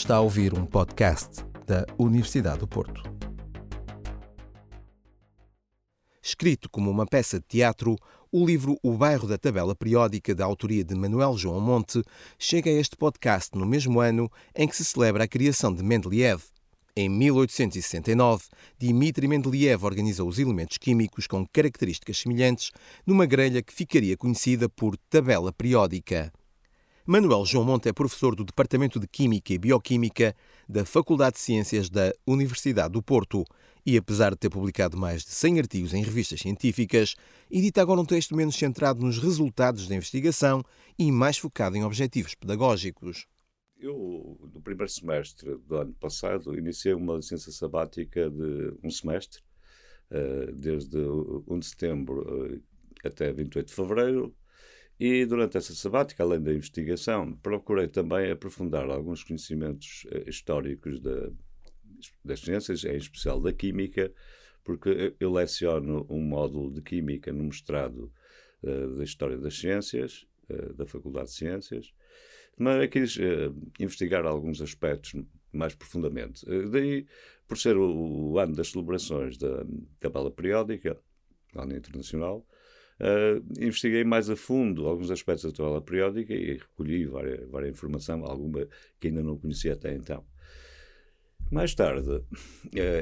Está a ouvir um podcast da Universidade do Porto. Escrito como uma peça de teatro, o livro O Bairro da Tabela Periódica, da autoria de Manuel João Monte, chega a este podcast no mesmo ano em que se celebra a criação de Mendeleev. Em 1869, Dmitri Mendeleev organizou os elementos químicos com características semelhantes numa grelha que ficaria conhecida por tabela periódica. Manuel João Monte é professor do Departamento de Química e Bioquímica da Faculdade de Ciências da Universidade do Porto e, apesar de ter publicado mais de 100 artigos em revistas científicas, edita agora um texto menos centrado nos resultados da investigação e mais focado em objetivos pedagógicos. Eu, no primeiro semestre do ano passado, iniciei uma licença sabática de um semestre, eh, desde 1 de setembro eh, até 28 de fevereiro, e durante essa sabática, além da investigação, procurei também aprofundar alguns conhecimentos uh, históricos da, das ciências, em especial da química, porque eu leciono um módulo de química no mestrado uh, da História das Ciências, uh, da Faculdade de Ciências, mas quis investigar alguns aspectos mais profundamente. daí, por ser o, o, ano das celebrações da tabela periódica, ano internacional, Uh, investiguei mais a fundo alguns aspectos da tabela periódica e recolhi várias, várias informação, alguma que ainda não conhecia até então. Mais tarde, uh,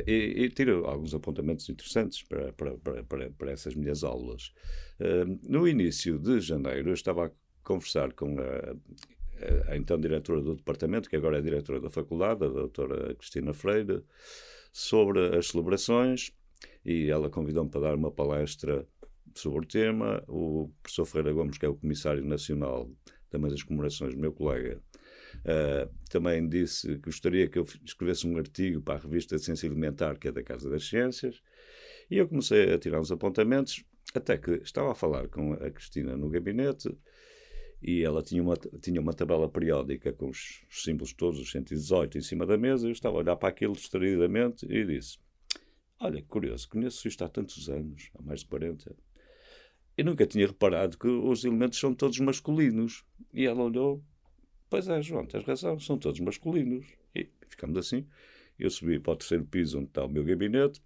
e, e tiro alguns apontamentos interessantes para, para, para, para essas minhas aulas. Uh, no início de janeiro, eu estava a conversar com a, a, então diretora do departamento, que agora é diretora da faculdade, a doutora Cristina Freire, sobre as celebrações, e ela convidou-me para dar uma palestra sobre o tema. O professor Ferreira Gomes, que é o Comissário Nacional também das comemorações, meu colega, uh, também disse que gostaria que eu escrevesse um artigo para a revista Ciência Alimentar, que é da Casa das Ciências, e eu comecei a tirar uns apontamentos, até que estava a falar com a Cristina no gabinete e ela tinha uma, tinha uma tabela periódica com os símbolos todos, os 118, em cima da mesa, eu estava a olhar para aquilo distraidamente e disse Olha, curioso, conheço isto há tantos anos, há mais de 40. Eu nunca tinha reparado que os elementos são todos masculinos. E ela olhou, pois é, João, tens razão, são todos masculinos. E ficamos assim. Eu subi para o terceiro piso onde está o meu gabinete.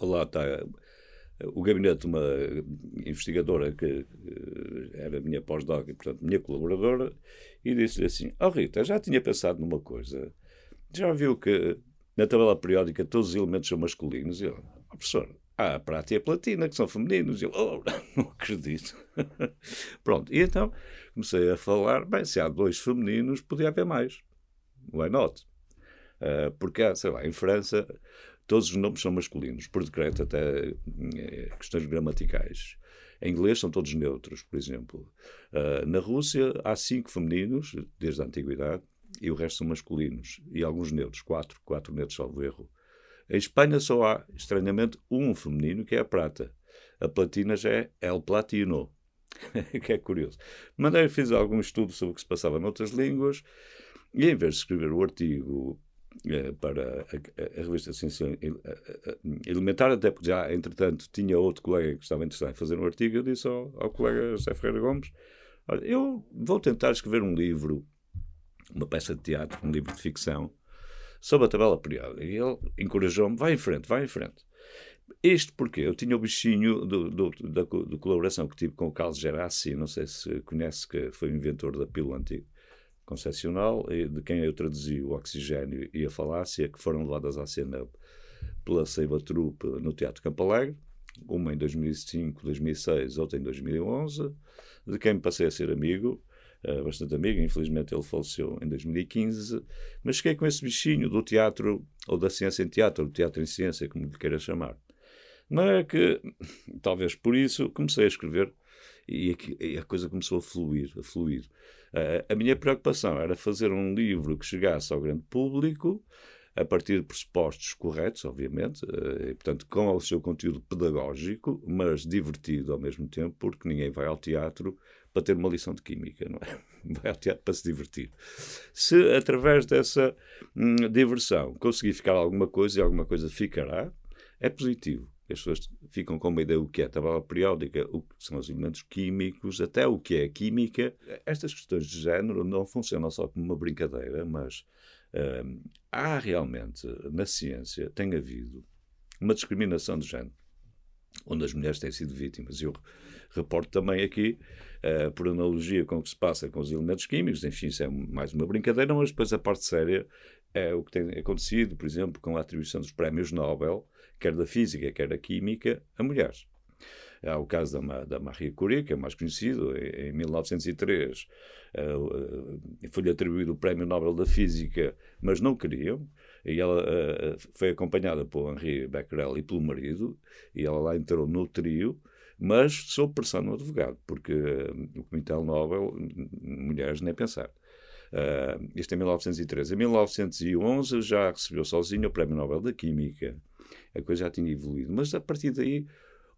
Lá está eh, o gabinete de uma investigadora que era minha pós-doc e, portanto, minha colaboradora, e disse-lhe assim: Oh Rita, já tinha pensado numa coisa. Já viu que na tabela periódica todos os elementos são masculinos? E eu, oh, professor, há a prata e a platina, que são femininos. Eu, oh, não acredito. Pronto, e então comecei a falar, bem, se há dois femininos, podia haver mais. Why not? Uh, porque há, sei lá, em França, todos os nomes são masculinos, por decreto, até é, questões gramaticais. Em inglês são todos neutros, por exemplo. Uh, na Rússia há cinco femininos, desde a antiguidade, e o resto são masculinos. E alguns neutros, quatro, quatro neutros, salvo erro. Em Espanha só há, estranhamente, um feminino, que é a prata. A platina já é El Platino, que é curioso. Mandei, fiz algum estudo sobre o que se passava noutras línguas, e em vez de escrever o artigo eh, para a, a, a, revista Ciência Elementar, até porque já, entretanto, tinha outro colega que estava interessado em fazer um artigo, eu disse ao, ao colega José Ferreira Gomes, olha, eu vou tentar escrever um livro, uma peça de teatro, um livro de ficção, sobre a tabela periódica. E ele encorajou-me, vai em frente, vai em frente. Isto porque eu tinha o bichinho do, do, da, colaboração que tive com o Carlos Gerassi, não sei se conhece, que foi o inventor da pílula anticoncepcional, de quem eu traduzi o oxigênio e a falácia, que foram levadas à cena pela Seiva Trupe no Teatro Campo Alegre, uma em 2005, 2006, outra em 2011, de quem passei a ser amigo, uh, bastante amigo, infelizmente ele faleceu em 2015, mas cheguei com esse bichinho do teatro, ou da ciência em teatro, do teatro em ciência, como lhe queira chamar. Não é que, talvez por isso, comecei a escrever e, a coisa começou a fluir, a fluir. Uh, a minha preocupação era fazer um livro que chegasse ao grande público, a partir de pressupostos corretos, obviamente, e, portanto, com o seu conteúdo pedagógico, mas divertido ao mesmo tempo, porque ninguém vai ao teatro para ter uma lição de química, não é? Vai ao teatro para se divertir. Se através dessa hum, diversão conseguir ficar alguma coisa e alguma coisa ficará, é positivo. as pessoas ficam com uma ideia do que é tabela periódica, o que são os elementos químicos, até o que é química. Estas questões de género não funcionam só como uma brincadeira, mas uh, há realmente, na ciência, tem havido uma discriminação de género, onde as mulheres têm sido vítimas. Eu reporto também aqui, uh, por analogia com o que se passa com os elementos químicos, enfim, isso é mais uma brincadeira, mas depois a parte séria é o que tem acontecido, por exemplo, com a atribuição dos prémios Nobel, quer da física, quer da química, a mulheres. Há o caso da, da Marie Curie, que é mais conhecido, em, 1903 uh, foi-lhe atribuído o Prémio Nobel da Física, mas não queriam, e ela uh, foi acompanhada por Henri Becquerel e pelo marido, e ela lá entrou no trio, mas sob pressão no advogado, porque uh, o Comitê Nobel, mulheres nem pensar. Uh, isto em 1913. Em 1911 já recebeu sozinho o Prémio Nobel da Química. A coisa já tinha evoluído. Mas a partir daí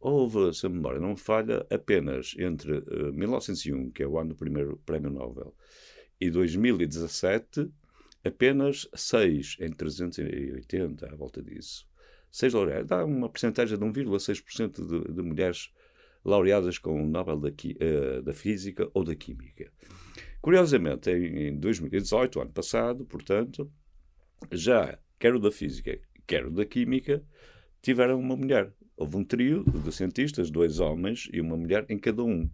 houve, se a memória não falha, apenas entre uh, 1901, que é o ano do primeiro Prémio Nobel, e 2017, apenas 6 em 380, à volta disso. 6 laureados. Dá uma porcentagem de 1,6% de, de mulheres laureadas com o Nobel da, uh, da Física ou da Química. Curiosamente, em 2018, ano passado, portanto, já quer o da física, quer o da química, tiveram uma mulher. Houve um trio de cientistas, dois homens e uma mulher em cada um.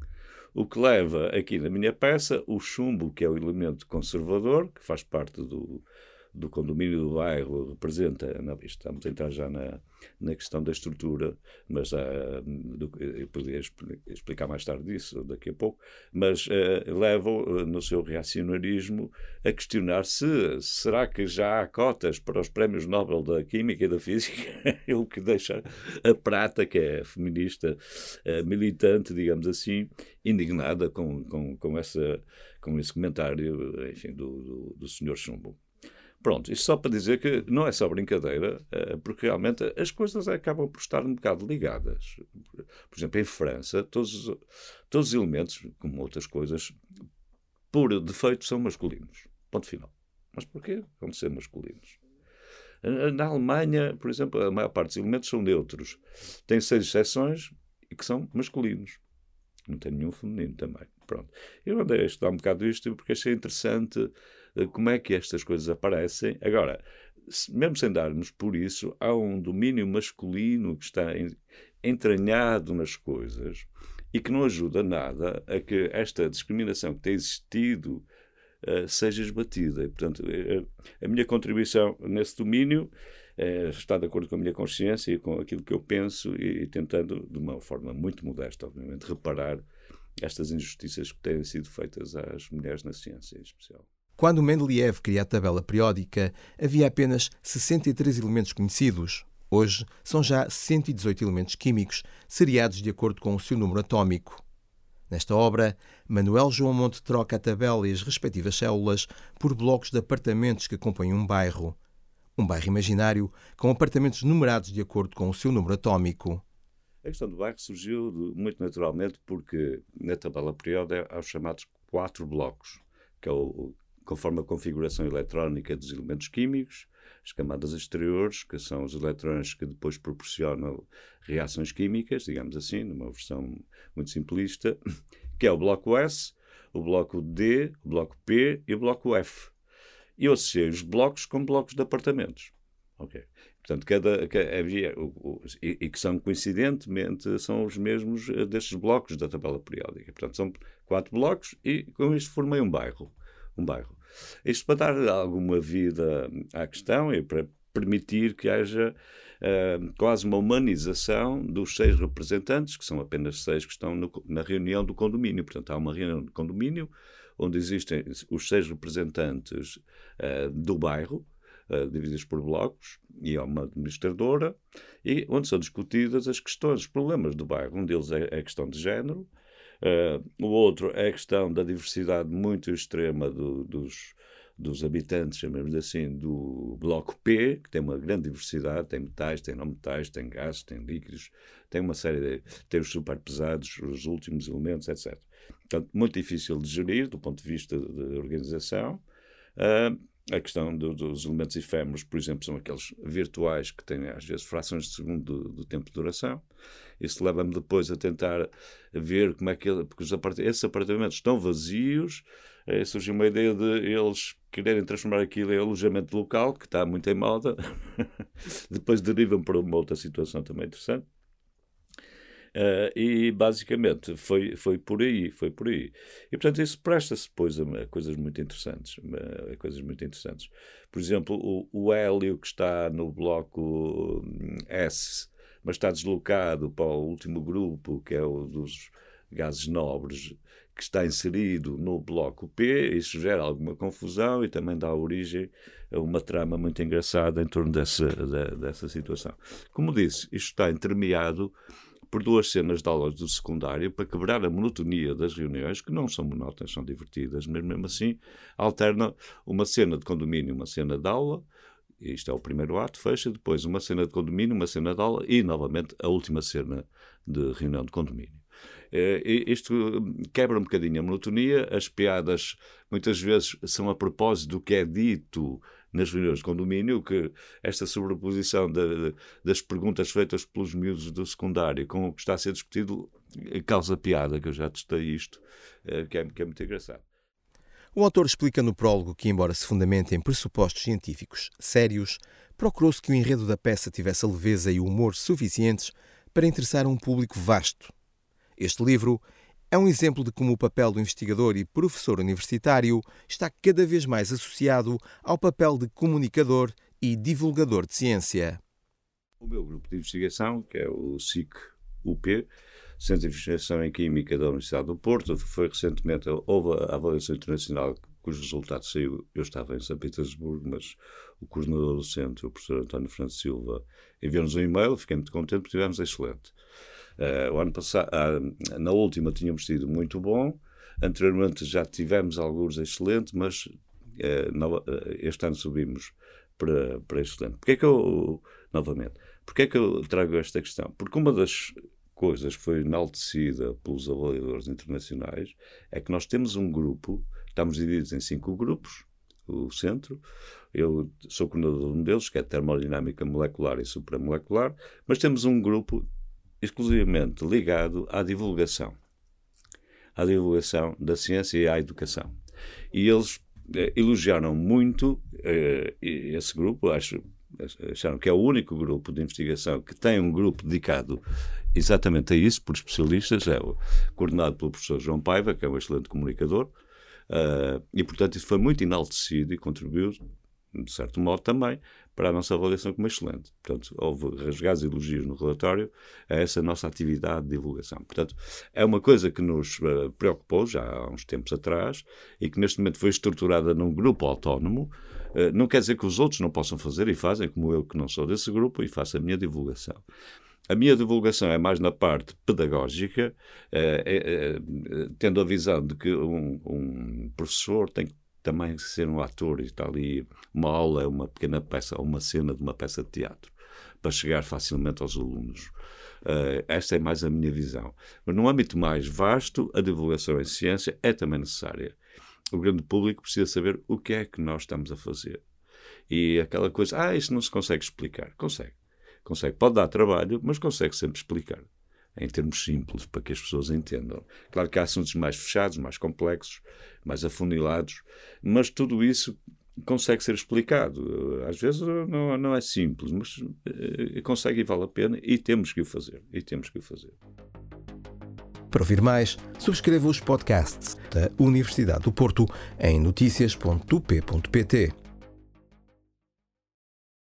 O que leva aqui na minha peça o chumbo, que é o elemento conservador, que faz parte do, do condomínio do bairro representa, estamos a entrar já na, na questão da estrutura, mas uh, do, eu poderia explicar mais tarde disso, daqui a pouco, mas uh, leva uh, no seu reacionarismo a questionar se será que já há cotas para os prémios Nobel da Química e da Física, o que deixa a Prata, que é feminista uh, militante, digamos assim, indignada com, com, com, essa, com esse comentário enfim, do, do, do senhor Chumbo. Pronto, isto só para dizer que não é só brincadeira, eh, porque realmente as coisas acabam por estar um bocado ligadas. Por exemplo, em França, todos, todos os elementos, como outras coisas, por defeito são masculinos. Ponto final. Mas porquê? Vão ser masculinos. Na Alemanha, por exemplo, a maior parte dos elementos são neutros. Tem seis exceções e que são masculinos. Não tem nenhum feminino também. Pronto. Eu andei a estudar um bocado isto porque achei interessante como é que estas coisas aparecem. Agora, mesmo sem darmos por isso, há um domínio masculino que está entranhado nas coisas e que não ajuda nada a que esta discriminação que tem existido uh, seja esbatida. E, portanto, uh, a minha contribuição nesse domínio uh, está de acordo com a minha consciência e com aquilo que eu penso e, e tentando, de uma forma muito modesta, obviamente, reparar estas injustiças que têm sido feitas às mulheres na ciência em especial. Quando Mendeleev cria a tabela periódica, havia apenas 63 elementos conhecidos. Hoje são já 118 elementos químicos, seriados de acordo com o seu número atómico. Nesta obra, Manuel João Monte troca a tabela e as respectivas células por blocos de apartamentos que acompanham um bairro. Um bairro imaginário com apartamentos numerados de acordo com o seu número atómico. A questão do bairro surgiu muito naturalmente porque na tabela periódica há os chamados quatro blocos, que é o conforme a configuração eletrónica dos elementos químicos, as camadas exteriores, que são os elétrons que depois proporcionam reações químicas, digamos assim, numa versão muito simplista, que é o bloco S, o bloco D, o bloco P e o bloco F. E eu associei os blocos com blocos de apartamentos. Ok. Portanto, cada, cada e, e, que são coincidentemente são os mesmos eh, destes blocos da tabela periódica. Portanto, são quatro blocos e com isto formei um bairro. Um bairro. Isto para dar alguma vida à questão e para permitir que haja uh, quase uma humanização dos seis representantes, que são apenas seis que estão no, na reunião do condomínio. Portanto, há uma reunião do condomínio onde existem os seis representantes uh, do bairro, uh, divididos por blocos, e há uma administradora, e onde são discutidas as questões, os problemas do bairro. Um deles é, é a questão de género, Uh, o outro é a questão da diversidade muito extrema do, dos, dos habitantes, chamemos assim, do bloco P, que tem uma grande diversidade, tem metais, tem não metais, tem gases, tem líquidos, tem uma série de. tem os super pesados, os últimos elementos, etc. Portanto, muito difícil de gerir do ponto de vista de organização. Uh, a questão do, dos elementos efêmeros, por exemplo, são aqueles virtuais que têm às vezes frações de segundo do, tempo de duração. Isso leva-me depois a tentar ver como é que ele, porque apart esses apartamentos estão vazios. É, surgiu uma ideia de eles quererem transformar aquilo em alojamento local, que está muito em moda. depois derivam para uma outra situação também interessante. Uh, e basicamente foi, foi por aí, foi por aí. E portanto isso presta-se depois a, a, coisas muito interessantes, a coisas muito interessantes. Por exemplo, o, o hélio que está no bloco hum, S, mas está deslocado para o último grupo, que é o dos gases nobres, que está inserido no bloco P, isso gera alguma confusão e também dá origem a uma trama muito engraçada em torno dessa, dessa situação. Como disse, isto está entremeado por duas cenas de aulas do secundário para quebrar a monotonia das reuniões, que não são monótonas, são divertidas, mas mesmo assim alterna uma cena de condomínio, uma cena de aula, isto é o primeiro ato, fecha, depois uma cena de condomínio, uma cena de aula e, novamente, a última cena de reunião de condomínio. Eh, isto quebra um bocadinho a monotonia, as piadas muitas vezes são a propósito do que é dito nas reuniões de condomínio, que esta sobreposição de, de, das perguntas feitas pelos miúdos do secundário com o que está a ser discutido causa piada, que eu já testei isto, eh, que é, que é muito engraçado. O autor explica no prólogo que, embora se fundamente em pressupostos científicos sérios, procurou-se que o enredo da peça tivesse a leveza e o humor suficientes para interessar um público vasto. Este livro é um exemplo de como o papel do investigador e professor universitário está cada vez mais associado ao papel de comunicador e divulgador de ciência. O meu grupo de investigação, que é o SIC-UP, Centro de Investigação em Química da Universidade do Porto, foi recentemente, houve a avaliação internacional cujo resultado saiu, eu estava em São Petersburgo, mas o coordenador do centro, o professor António Francisco Silva, enviou-nos um e-mail, fiquei muito contente, porque tivemos excelente. Uh, o ano passado, uh, na última tínhamos tido muito bom, anteriormente já tivemos alguns excelentes, mas uh, este ano subimos para, para excelente. Porquê é que eu, novamente, porquê é que eu trago esta questão? Porque uma das coisas que foi enaltecida pelos avaliadores internacionais é que nós temos um grupo, estamos divididos em cinco grupos, o centro, eu sou coordenador de um deles, que é termodinâmica molecular e supramolecular, mas temos um grupo exclusivamente ligado à divulgação, à divulgação da ciência e à educação. E eles eh, elogiaram muito eh, esse grupo, acho, acharam que é o único grupo de investigação que tem um grupo dedicado exatamente a isso, por especialistas, é coordenado pelo professor João Paiva, que é um excelente comunicador, uh, e portanto isso foi muito enaltecido e contribuiu de certo modo também, para a nossa avaliação como excelente. Portanto, houve rasgados elogios no relatório a essa nossa atividade de divulgação. Portanto, é uma coisa que nos uh, preocupou já há uns tempos atrás e que neste momento foi estruturada num grupo autónomo. Uh, não quer dizer que os outros não possam fazer e fazem, como eu que não sou desse grupo e faço a minha divulgação. A minha divulgação é mais na parte pedagógica, é, tendo a visão de que um, um professor tem que também ser um ator e está ali uma aula, uma pequena peça, uma cena de uma peça de teatro, para chegar facilmente aos alunos. Uh, esta é mais a minha visão. Mas num âmbito mais vasto, a divulgação em ciência é também necessária. O grande público precisa saber o que é que nós estamos a fazer. E aquela coisa, ah, isso não se consegue explicar. Consegue. Consegue. Pode dar trabalho, mas consegue sempre explicar em termos simples, para que as pessoas entendam. Claro que há assuntos mais fechados, mais complexos, mais afunilados, mas tudo isso consegue ser explicado. Às vezes não, não é simples, mas uh, consegue e vale a pena e temos que o fazer. E temos que o fazer. Para ouvir mais, subscreva os podcasts da Universidade do Porto em notícias.up.pt.